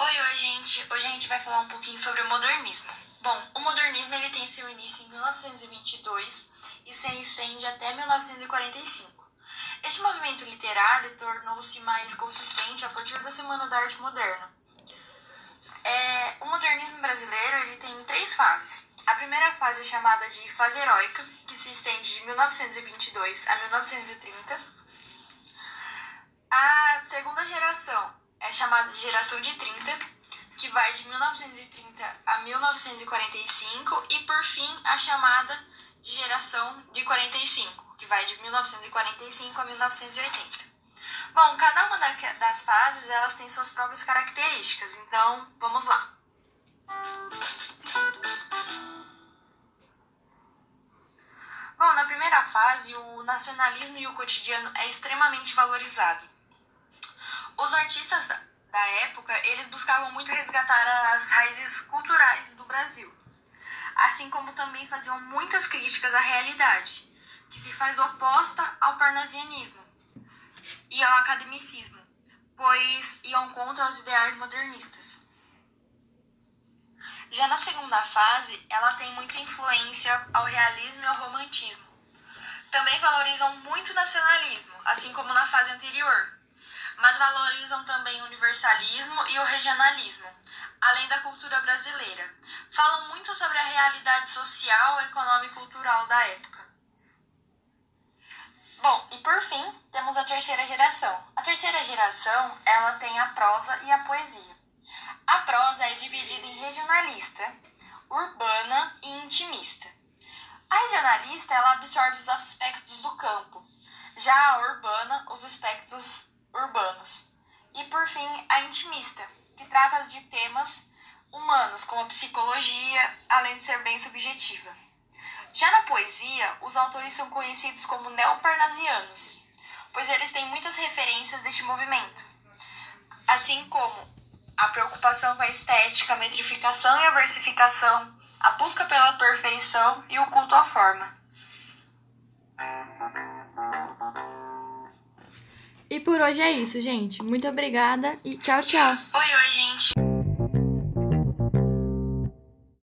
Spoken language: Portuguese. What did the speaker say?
Oi, oi, gente. Hoje a gente vai falar um pouquinho sobre o modernismo. Bom, o modernismo ele tem seu início em 1922 e se estende até 1945. Este movimento literário tornou-se mais consistente a partir da Semana da Arte Moderna. É, o modernismo brasileiro ele tem três fases. A primeira fase é chamada de fase heróica, que se estende de 1922 a 1930. A segunda geração é chamada de geração de 30, que vai de 1930 a 1945, e por fim a chamada de geração de 45, que vai de 1945 a 1980. Bom, cada uma das fases elas tem suas próprias características, então vamos lá. Bom, na primeira fase, o nacionalismo e o cotidiano é extremamente valorizado. Os artistas da, da época, eles buscavam muito resgatar as raízes culturais do Brasil, assim como também faziam muitas críticas à realidade, que se faz oposta ao parnasianismo e ao academicismo, pois iam contra os ideais modernistas. Já na segunda fase, ela tem muita influência ao realismo e ao romantismo. Também valorizam muito o nacionalismo, assim como na fase anterior, mas valorizam também o universalismo e o regionalismo, além da cultura brasileira. Falam muito sobre a realidade social, econômica e cultural da época. Bom, e por fim, temos a terceira geração. A terceira geração, ela tem a prosa e a poesia. A prosa é dividida em regionalista, urbana e intimista. A regionalista, ela absorve os aspectos do campo. Já a urbana, os aspectos urbanos. E por fim, a intimista, que trata de temas humanos, como a psicologia, além de ser bem subjetiva. Já na poesia, os autores são conhecidos como neoparnasianos, pois eles têm muitas referências deste movimento, assim como a preocupação com a estética, a metrificação e a versificação, a busca pela perfeição e o culto à forma. Por hoje é isso, gente. Muito obrigada e tchau, tchau. Oi, oi, gente.